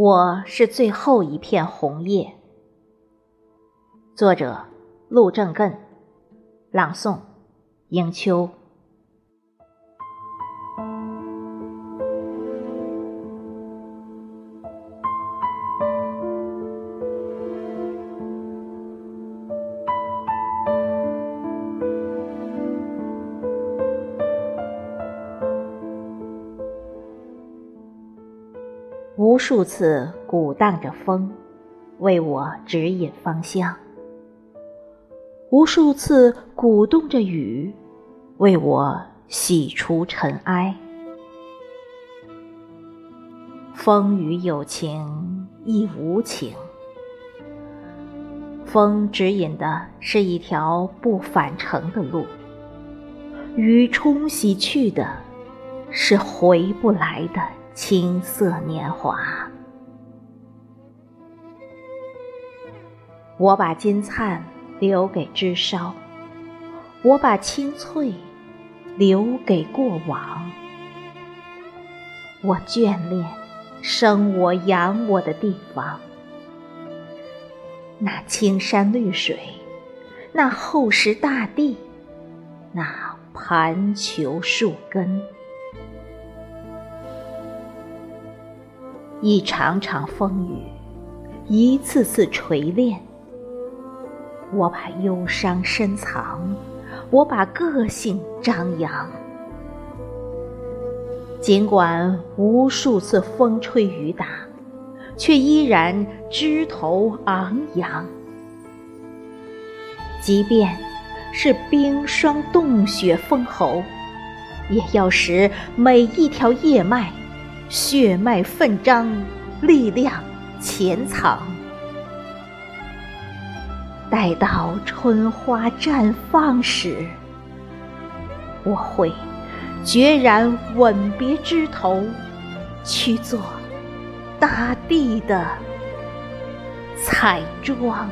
我是最后一片红叶。作者：陆正艮，朗诵：迎秋。无数次鼓荡着风，为我指引方向；无数次鼓动着雨，为我洗除尘埃。风雨有情亦无情，风指引的是一条不返程的路，雨冲洗去的是回不来的。青涩年华，我把金灿留给枝梢，我把青翠留给过往。我眷恋生我养我的地方，那青山绿水，那厚实大地，那盘球树根。一场场风雨，一次次锤炼。我把忧伤深藏，我把个性张扬。尽管无数次风吹雨打，却依然枝头昂扬。即便是冰霜冻雪封喉，也要使每一条叶脉。血脉奋张，力量潜藏。待到春花绽放时，我会决然吻别枝头，去做大地的彩妆。